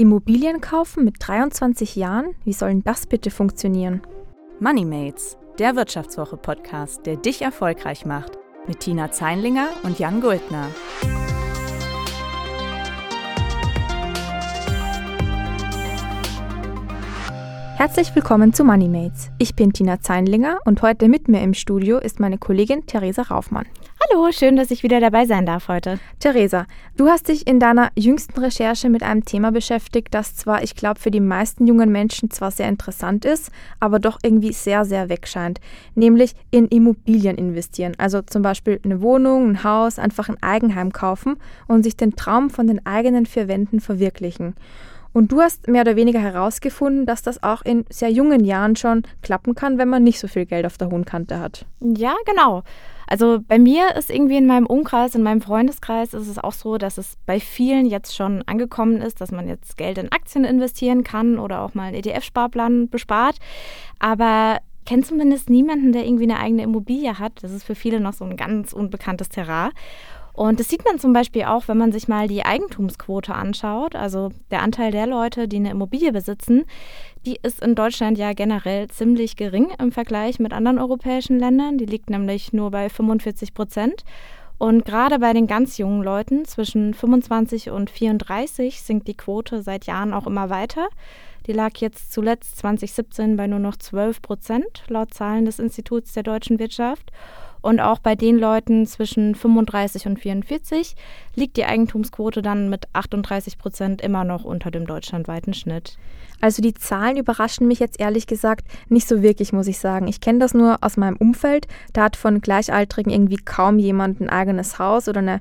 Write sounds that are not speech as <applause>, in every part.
Immobilien kaufen mit 23 Jahren? Wie soll denn das bitte funktionieren? Moneymates, der Wirtschaftswoche-Podcast, der dich erfolgreich macht. Mit Tina Zeinlinger und Jan Guldner. Herzlich willkommen zu Moneymates. Ich bin Tina Zeinlinger und heute mit mir im Studio ist meine Kollegin Theresa Raufmann. Hallo, schön, dass ich wieder dabei sein darf heute. Theresa, du hast dich in deiner jüngsten Recherche mit einem Thema beschäftigt, das zwar, ich glaube, für die meisten jungen Menschen zwar sehr interessant ist, aber doch irgendwie sehr, sehr wegscheint, nämlich in Immobilien investieren. Also zum Beispiel eine Wohnung, ein Haus, einfach ein Eigenheim kaufen und sich den Traum von den eigenen vier Wänden verwirklichen. Und du hast mehr oder weniger herausgefunden, dass das auch in sehr jungen Jahren schon klappen kann, wenn man nicht so viel Geld auf der hohen Kante hat. Ja, genau. Also bei mir ist irgendwie in meinem Umkreis, in meinem Freundeskreis ist es auch so, dass es bei vielen jetzt schon angekommen ist, dass man jetzt Geld in Aktien investieren kann oder auch mal einen ETF-Sparplan bespart. Aber kenne zumindest niemanden, der irgendwie eine eigene Immobilie hat. Das ist für viele noch so ein ganz unbekanntes Terrain. Und das sieht man zum Beispiel auch, wenn man sich mal die Eigentumsquote anschaut, also der Anteil der Leute, die eine Immobilie besitzen, die ist in Deutschland ja generell ziemlich gering im Vergleich mit anderen europäischen Ländern. Die liegt nämlich nur bei 45 Prozent. Und gerade bei den ganz jungen Leuten zwischen 25 und 34 sinkt die Quote seit Jahren auch immer weiter. Die lag jetzt zuletzt 2017 bei nur noch 12 Prozent, laut Zahlen des Instituts der deutschen Wirtschaft. Und auch bei den Leuten zwischen 35 und 44 liegt die Eigentumsquote dann mit 38 Prozent immer noch unter dem deutschlandweiten Schnitt. Also die Zahlen überraschen mich jetzt ehrlich gesagt nicht so wirklich, muss ich sagen. Ich kenne das nur aus meinem Umfeld. Da hat von Gleichaltrigen irgendwie kaum jemand ein eigenes Haus oder eine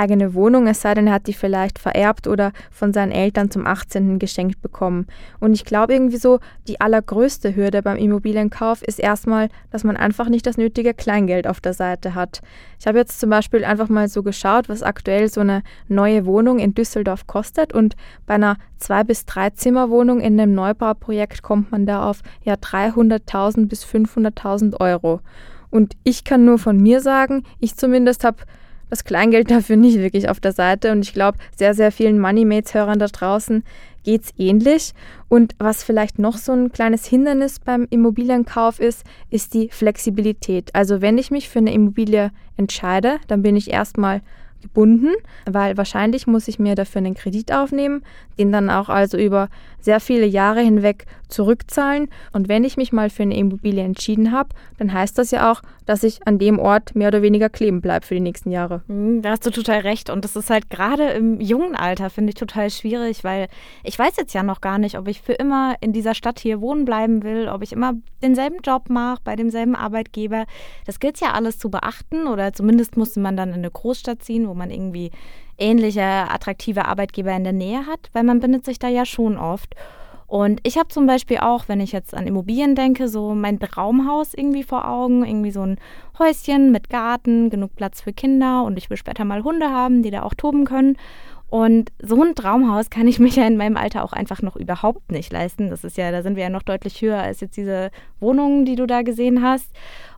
eigene Wohnung, es sei denn, er hat die vielleicht vererbt oder von seinen Eltern zum 18. geschenkt bekommen. Und ich glaube irgendwie so, die allergrößte Hürde beim Immobilienkauf ist erstmal, dass man einfach nicht das nötige Kleingeld auf der Seite hat. Ich habe jetzt zum Beispiel einfach mal so geschaut, was aktuell so eine neue Wohnung in Düsseldorf kostet und bei einer zwei bis drei Zimmerwohnung in einem Neubauprojekt kommt man da auf ja 300.000 bis 500.000 Euro. Und ich kann nur von mir sagen, ich zumindest habe das Kleingeld <laughs> dafür nicht wirklich auf der Seite. Und ich glaube, sehr, sehr vielen Moneymates-Hörern da draußen geht es ähnlich. Und was vielleicht noch so ein kleines Hindernis beim Immobilienkauf ist, ist die Flexibilität. Also wenn ich mich für eine Immobilie entscheide, dann bin ich erstmal gebunden, weil wahrscheinlich muss ich mir dafür einen Kredit aufnehmen, den dann auch also über sehr viele Jahre hinweg zurückzahlen. Und wenn ich mich mal für eine Immobilie entschieden habe, dann heißt das ja auch, dass ich an dem Ort mehr oder weniger kleben bleibe für die nächsten Jahre. Hm, da hast du total recht. Und das ist halt gerade im jungen Alter, finde ich, total schwierig, weil ich weiß jetzt ja noch gar nicht, ob ich für immer in dieser Stadt hier wohnen bleiben will, ob ich immer denselben Job mache, bei demselben Arbeitgeber. Das gilt ja alles zu beachten oder zumindest musste man dann in eine Großstadt ziehen, wo man irgendwie ähnliche attraktive Arbeitgeber in der Nähe hat, weil man bindet sich da ja schon oft. Und ich habe zum Beispiel auch, wenn ich jetzt an Immobilien denke, so mein Traumhaus irgendwie vor Augen, irgendwie so ein Häuschen mit Garten, genug Platz für Kinder und ich will später mal Hunde haben, die da auch toben können. Und so ein Traumhaus kann ich mich ja in meinem Alter auch einfach noch überhaupt nicht leisten. Das ist ja, da sind wir ja noch deutlich höher als jetzt diese Wohnungen, die du da gesehen hast.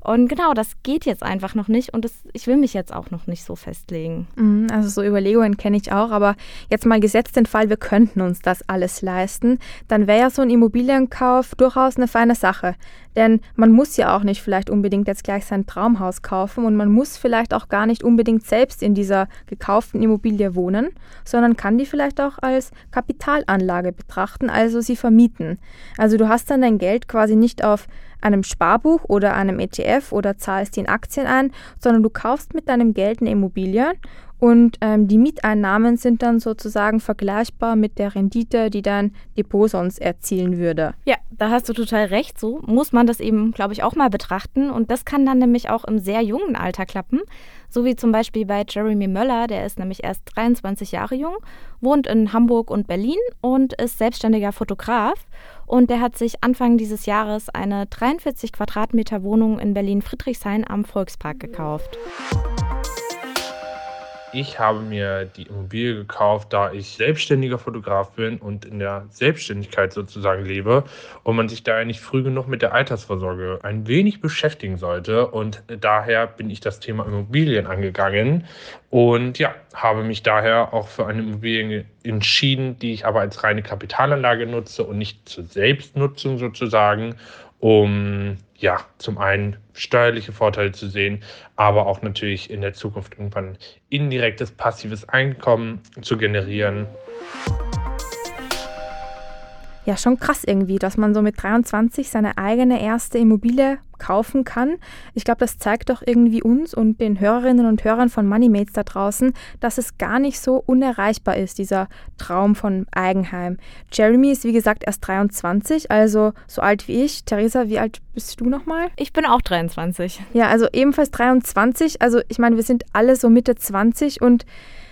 Und genau, das geht jetzt einfach noch nicht und das, ich will mich jetzt auch noch nicht so festlegen. Mhm, also so Überlegungen kenne ich auch, aber jetzt mal gesetzt den Fall, wir könnten uns das alles leisten, dann wäre ja so ein Immobilienkauf durchaus eine feine Sache. Denn man muss ja auch nicht vielleicht unbedingt jetzt gleich sein Traumhaus kaufen und man muss vielleicht auch gar nicht unbedingt selbst in dieser gekauften Immobilie wohnen, sondern kann die vielleicht auch als Kapitalanlage betrachten, also sie vermieten. Also du hast dann dein Geld quasi nicht auf einem Sparbuch oder einem ETF oder zahlst in Aktien ein, sondern du kaufst mit deinem Geld eine Immobilie und ähm, die Mieteinnahmen sind dann sozusagen vergleichbar mit der Rendite, die dein Depot sonst erzielen würde. Ja, da hast du total recht. So muss man das eben, glaube ich, auch mal betrachten. Und das kann dann nämlich auch im sehr jungen Alter klappen. So wie zum Beispiel bei Jeremy Möller, der ist nämlich erst 23 Jahre jung, wohnt in Hamburg und Berlin und ist selbstständiger Fotograf. Und der hat sich Anfang dieses Jahres eine 43 Quadratmeter Wohnung in Berlin-Friedrichshain am Volkspark gekauft. Ich habe mir die Immobilie gekauft, da ich selbstständiger Fotograf bin und in der Selbstständigkeit sozusagen lebe und man sich daher nicht früh genug mit der Altersvorsorge ein wenig beschäftigen sollte. Und daher bin ich das Thema Immobilien angegangen und ja, habe mich daher auch für eine Immobilie entschieden, die ich aber als reine Kapitalanlage nutze und nicht zur Selbstnutzung sozusagen um ja zum einen steuerliche Vorteile zu sehen, aber auch natürlich in der Zukunft irgendwann indirektes passives Einkommen zu generieren. Ja schon krass irgendwie, dass man so mit 23 seine eigene erste Immobilie kaufen kann. Ich glaube, das zeigt doch irgendwie uns und den Hörerinnen und Hörern von Moneymates da draußen, dass es gar nicht so unerreichbar ist, dieser Traum von Eigenheim. Jeremy ist wie gesagt erst 23, also so alt wie ich. Theresa, wie alt bist du nochmal? Ich bin auch 23. Ja, also ebenfalls 23. Also ich meine, wir sind alle so Mitte 20 und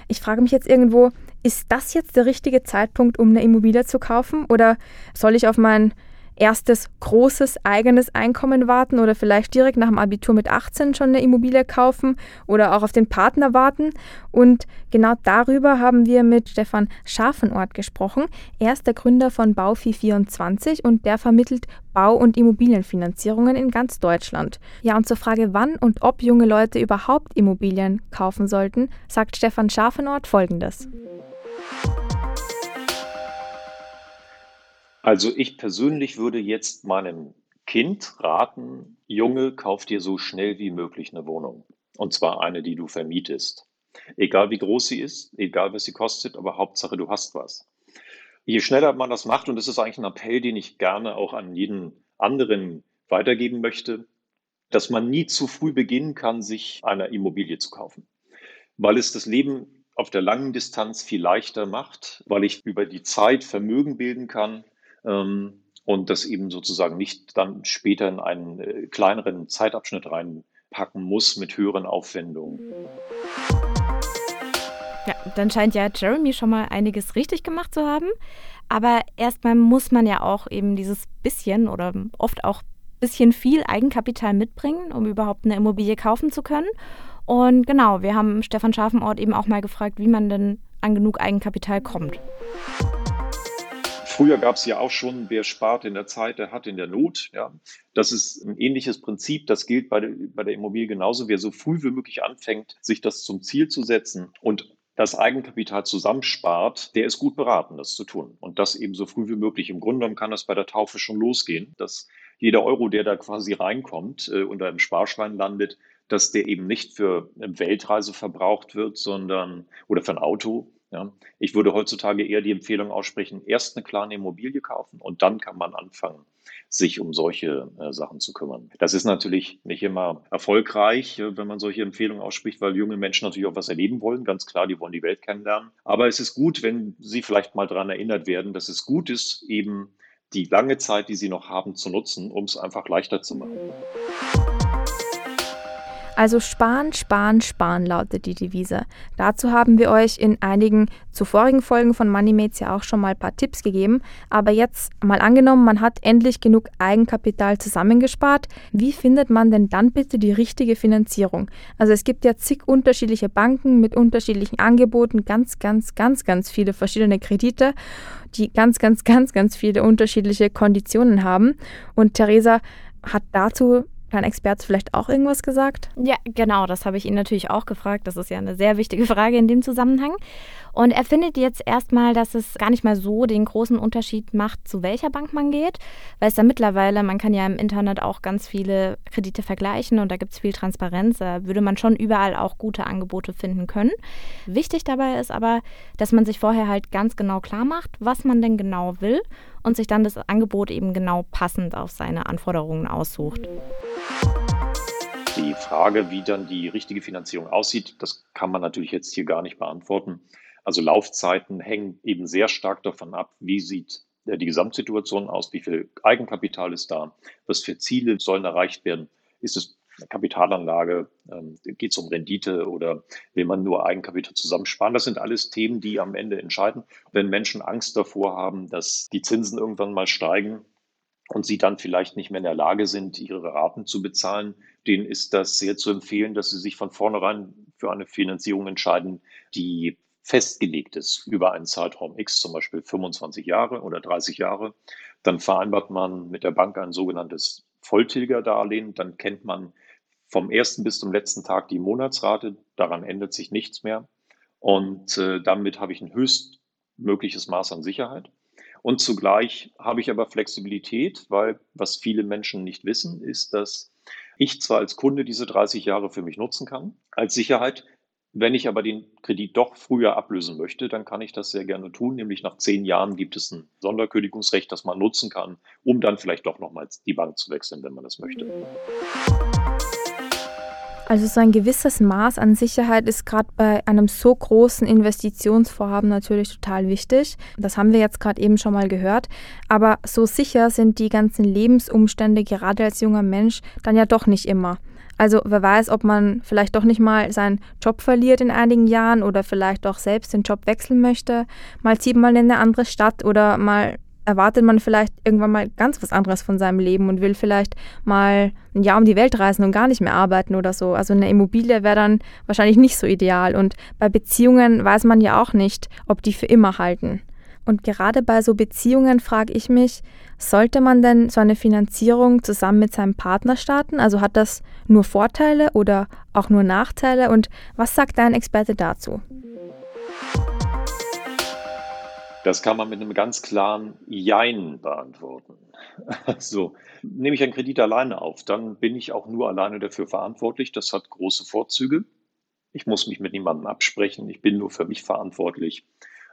ich frage mich jetzt irgendwo, ist das jetzt der richtige Zeitpunkt, um eine Immobilie zu kaufen? Oder soll ich auf mein erstes großes eigenes Einkommen warten oder vielleicht direkt nach dem Abitur mit 18 schon eine Immobilie kaufen oder auch auf den Partner warten. Und genau darüber haben wir mit Stefan Scharfenort gesprochen. Er ist der Gründer von Baufi24 und der vermittelt Bau- und Immobilienfinanzierungen in ganz Deutschland. Ja, und zur Frage, wann und ob junge Leute überhaupt Immobilien kaufen sollten, sagt Stefan Scharfenort folgendes. Also ich persönlich würde jetzt meinem Kind raten, Junge, kauf dir so schnell wie möglich eine Wohnung. Und zwar eine, die du vermietest. Egal wie groß sie ist, egal was sie kostet, aber Hauptsache du hast was. Je schneller man das macht, und das ist eigentlich ein Appell, den ich gerne auch an jeden anderen weitergeben möchte, dass man nie zu früh beginnen kann, sich eine Immobilie zu kaufen. Weil es das Leben auf der langen Distanz viel leichter macht, weil ich über die Zeit Vermögen bilden kann, ähm, und das eben sozusagen nicht dann später in einen äh, kleineren Zeitabschnitt reinpacken muss mit höheren Aufwendungen. Ja, dann scheint ja Jeremy schon mal einiges richtig gemacht zu haben. Aber erstmal muss man ja auch eben dieses bisschen oder oft auch bisschen viel Eigenkapital mitbringen, um überhaupt eine Immobilie kaufen zu können. Und genau, wir haben Stefan Scharfenort eben auch mal gefragt, wie man denn an genug Eigenkapital kommt. Früher gab es ja auch schon, wer spart in der Zeit, der hat in der Not. Ja. Das ist ein ähnliches Prinzip. Das gilt bei der, bei der Immobilie genauso. Wer so früh wie möglich anfängt, sich das zum Ziel zu setzen und das Eigenkapital zusammenspart, der ist gut beraten, das zu tun. Und das eben so früh wie möglich. Im Grunde genommen kann das bei der Taufe schon losgehen, dass jeder Euro, der da quasi reinkommt äh, unter einem Sparschwein landet, dass der eben nicht für eine Weltreise verbraucht wird, sondern oder für ein Auto, ja, ich würde heutzutage eher die Empfehlung aussprechen, erst eine kleine Immobilie kaufen und dann kann man anfangen, sich um solche äh, Sachen zu kümmern. Das ist natürlich nicht immer erfolgreich, äh, wenn man solche Empfehlungen ausspricht, weil junge Menschen natürlich auch was erleben wollen. Ganz klar, die wollen die Welt kennenlernen. Aber es ist gut, wenn sie vielleicht mal daran erinnert werden, dass es gut ist, eben die lange Zeit, die sie noch haben, zu nutzen, um es einfach leichter zu machen. Also sparen, sparen, sparen lautet die Devise. Dazu haben wir euch in einigen zuvorigen Folgen von MoneyMates ja auch schon mal ein paar Tipps gegeben. Aber jetzt mal angenommen, man hat endlich genug Eigenkapital zusammengespart. Wie findet man denn dann bitte die richtige Finanzierung? Also es gibt ja zig unterschiedliche Banken mit unterschiedlichen Angeboten, ganz, ganz, ganz, ganz viele verschiedene Kredite, die ganz, ganz, ganz, ganz viele unterschiedliche Konditionen haben. Und Theresa hat dazu dein Experte vielleicht auch irgendwas gesagt? Ja, genau, das habe ich ihn natürlich auch gefragt. Das ist ja eine sehr wichtige Frage in dem Zusammenhang. Und er findet jetzt erstmal, dass es gar nicht mal so den großen Unterschied macht, zu welcher Bank man geht, weil es da mittlerweile, man kann ja im Internet auch ganz viele Kredite vergleichen und da gibt es viel Transparenz, da würde man schon überall auch gute Angebote finden können. Wichtig dabei ist aber, dass man sich vorher halt ganz genau klar macht, was man denn genau will und sich dann das Angebot eben genau passend auf seine Anforderungen aussucht. Die Frage, wie dann die richtige Finanzierung aussieht, das kann man natürlich jetzt hier gar nicht beantworten. Also Laufzeiten hängen eben sehr stark davon ab, wie sieht äh, die Gesamtsituation aus, wie viel Eigenkapital ist da, was für Ziele sollen erreicht werden. Ist es Kapitalanlage, ähm, geht es um Rendite oder will man nur Eigenkapital zusammensparen? Das sind alles Themen, die am Ende entscheiden. Wenn Menschen Angst davor haben, dass die Zinsen irgendwann mal steigen und sie dann vielleicht nicht mehr in der Lage sind, ihre Raten zu bezahlen, denen ist das sehr zu empfehlen, dass sie sich von vornherein für eine Finanzierung entscheiden, die festgelegt ist über einen Zeitraum X, zum Beispiel 25 Jahre oder 30 Jahre. Dann vereinbart man mit der Bank ein sogenanntes Volltilgerdarlehen. Dann kennt man vom ersten bis zum letzten Tag die Monatsrate. Daran ändert sich nichts mehr. Und äh, damit habe ich ein höchstmögliches Maß an Sicherheit. Und zugleich habe ich aber Flexibilität, weil was viele Menschen nicht wissen, ist, dass ich zwar als Kunde diese 30 Jahre für mich nutzen kann, als Sicherheit. Wenn ich aber den Kredit doch früher ablösen möchte, dann kann ich das sehr gerne tun. Nämlich nach zehn Jahren gibt es ein Sonderkündigungsrecht, das man nutzen kann, um dann vielleicht doch nochmals die Bank zu wechseln, wenn man das möchte. Also so ein gewisses Maß an Sicherheit ist gerade bei einem so großen Investitionsvorhaben natürlich total wichtig. Das haben wir jetzt gerade eben schon mal gehört. Aber so sicher sind die ganzen Lebensumstände gerade als junger Mensch dann ja doch nicht immer. Also wer weiß, ob man vielleicht doch nicht mal seinen Job verliert in einigen Jahren oder vielleicht auch selbst den Job wechseln möchte. Mal zieht man in eine andere Stadt oder mal erwartet man vielleicht irgendwann mal ganz was anderes von seinem Leben und will vielleicht mal ein Jahr um die Welt reisen und gar nicht mehr arbeiten oder so. Also eine Immobilie wäre dann wahrscheinlich nicht so ideal. Und bei Beziehungen weiß man ja auch nicht, ob die für immer halten. Und gerade bei so Beziehungen frage ich mich, sollte man denn so eine Finanzierung zusammen mit seinem Partner starten? Also hat das nur Vorteile oder auch nur Nachteile? Und was sagt dein Experte dazu? Das kann man mit einem ganz klaren Jein beantworten. <laughs> Also nehme ich einen Kredit alleine auf, dann bin ich auch nur alleine dafür verantwortlich. Das hat große Vorzüge. Ich muss mich mit niemandem absprechen. Ich bin nur für mich verantwortlich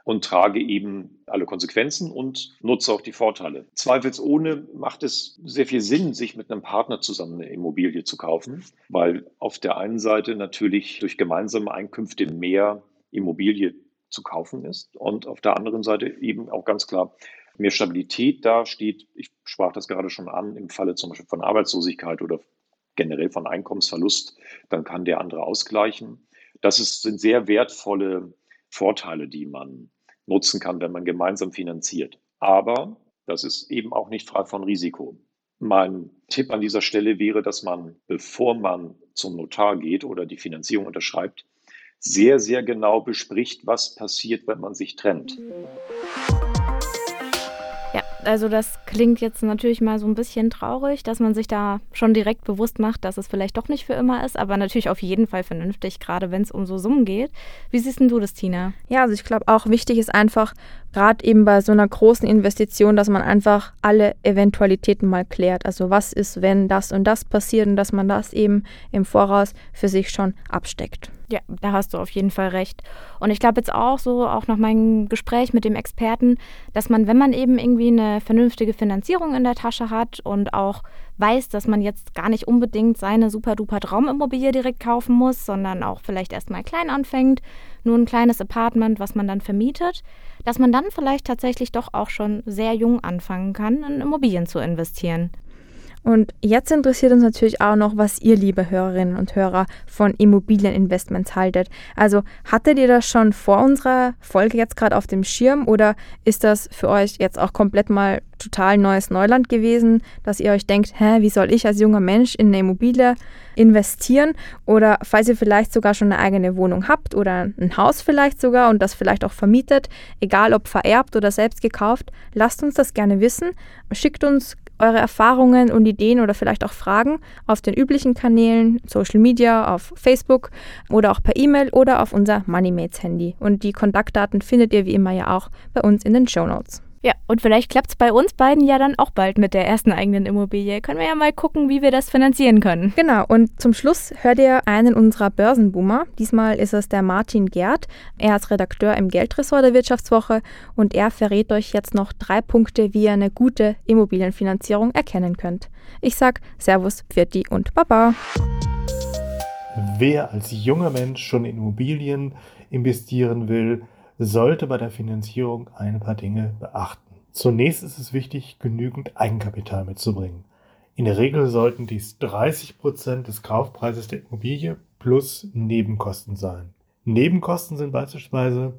und trage eben alle Konsequenzen und nutze auch die Vorteile. Zweifelsohne macht es sehr viel Sinn, sich mit einem Partner zusammen eine Immobilie zu kaufen, weil auf der einen Seite natürlich durch gemeinsame Einkünfte mehr Immobilie zu kaufen ist und auf der anderen Seite eben auch ganz klar mehr Stabilität dasteht. Ich sprach das gerade schon an, im Falle zum Beispiel von Arbeitslosigkeit oder generell von Einkommensverlust, dann kann der andere ausgleichen. Das ist, sind sehr wertvolle Vorteile, die man nutzen kann, wenn man gemeinsam finanziert. Aber das ist eben auch nicht frei von Risiko. Mein Tipp an dieser Stelle wäre, dass man, bevor man zum Notar geht oder die Finanzierung unterschreibt, sehr, sehr genau bespricht, was passiert, wenn man sich trennt. Ja, also das klingt jetzt natürlich mal so ein bisschen traurig, dass man sich da schon direkt bewusst macht, dass es vielleicht doch nicht für immer ist, aber natürlich auf jeden Fall vernünftig, gerade wenn es um so Summen geht. Wie siehst du das, Tina? Ja, also ich glaube auch wichtig ist einfach, gerade eben bei so einer großen Investition, dass man einfach alle Eventualitäten mal klärt. Also was ist, wenn das und das passiert und dass man das eben im Voraus für sich schon absteckt. Ja, da hast du auf jeden Fall recht. Und ich glaube jetzt auch so, auch nach meinem Gespräch mit dem Experten, dass man, wenn man eben irgendwie eine vernünftige Finanzierung in der Tasche hat und auch weiß, dass man jetzt gar nicht unbedingt seine super duper Traumimmobilie direkt kaufen muss, sondern auch vielleicht erstmal klein anfängt, nur ein kleines Apartment, was man dann vermietet, dass man dann vielleicht tatsächlich doch auch schon sehr jung anfangen kann, in Immobilien zu investieren. Und jetzt interessiert uns natürlich auch noch, was ihr, liebe Hörerinnen und Hörer, von Immobilieninvestments haltet. Also hattet ihr das schon vor unserer Folge jetzt gerade auf dem Schirm oder ist das für euch jetzt auch komplett mal total neues Neuland gewesen, dass ihr euch denkt, hä, wie soll ich als junger Mensch in eine Immobilie investieren? Oder falls ihr vielleicht sogar schon eine eigene Wohnung habt oder ein Haus vielleicht sogar und das vielleicht auch vermietet, egal ob vererbt oder selbst gekauft, lasst uns das gerne wissen. Schickt uns eure Erfahrungen und Ideen oder vielleicht auch Fragen auf den üblichen Kanälen, Social Media, auf Facebook oder auch per E-Mail oder auf unser MoneyMates Handy. Und die Kontaktdaten findet ihr wie immer ja auch bei uns in den Show Notes. Ja, und vielleicht klappt es bei uns beiden ja dann auch bald mit der ersten eigenen Immobilie. Können wir ja mal gucken, wie wir das finanzieren können. Genau, und zum Schluss hört ihr einen unserer Börsenboomer. Diesmal ist es der Martin Gerd. Er ist Redakteur im Geldressort der Wirtschaftswoche und er verrät euch jetzt noch drei Punkte, wie ihr eine gute Immobilienfinanzierung erkennen könnt. Ich sag Servus, Pfirti und Baba. Wer als junger Mensch schon in Immobilien investieren will, sollte bei der Finanzierung ein paar Dinge beachten. Zunächst ist es wichtig, genügend Eigenkapital mitzubringen. In der Regel sollten dies 30 Prozent des Kaufpreises der Immobilie plus Nebenkosten sein. Nebenkosten sind beispielsweise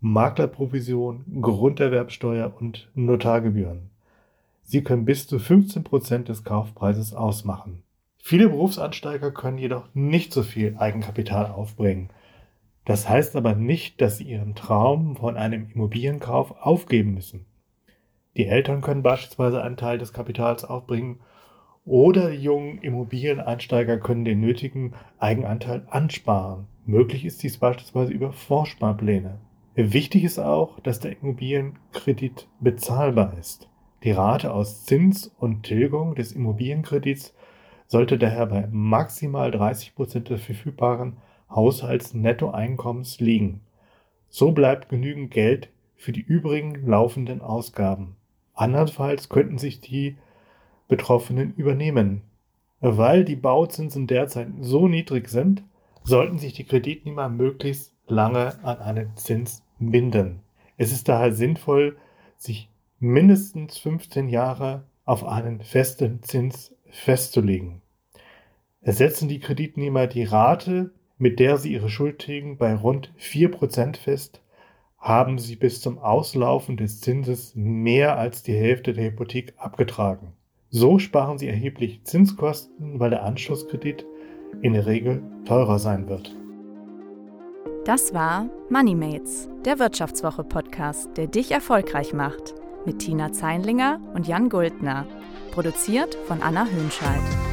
Maklerprovision, Grunderwerbsteuer und Notargebühren. Sie können bis zu 15 Prozent des Kaufpreises ausmachen. Viele Berufsansteiger können jedoch nicht so viel Eigenkapital aufbringen. Das heißt aber nicht, dass sie ihren Traum von einem Immobilienkauf aufgeben müssen. Die Eltern können beispielsweise einen Teil des Kapitals aufbringen oder die jungen Immobilieneinsteiger können den nötigen Eigenanteil ansparen. Möglich ist dies beispielsweise über Vorsparpläne. Wichtig ist auch, dass der Immobilienkredit bezahlbar ist. Die Rate aus Zins und Tilgung des Immobilienkredits sollte daher bei maximal 30 Prozent des verfügbaren Haushaltsnettoeinkommens liegen. So bleibt genügend Geld für die übrigen laufenden Ausgaben. Andernfalls könnten sich die Betroffenen übernehmen. Weil die Bauzinsen derzeit so niedrig sind, sollten sich die Kreditnehmer möglichst lange an einen Zins binden. Es ist daher sinnvoll, sich mindestens 15 Jahre auf einen festen Zins festzulegen. Ersetzen die Kreditnehmer die Rate, mit der sie ihre Schuld tilgen, bei rund 4% fest, haben sie bis zum Auslaufen des Zinses mehr als die Hälfte der Hypothek abgetragen. So sparen sie erheblich Zinskosten, weil der Anschlusskredit in der Regel teurer sein wird. Das war MoneyMates, der Wirtschaftswoche-Podcast, der dich erfolgreich macht, mit Tina Zeinlinger und Jan Guldner. Produziert von Anna Höhnscheid.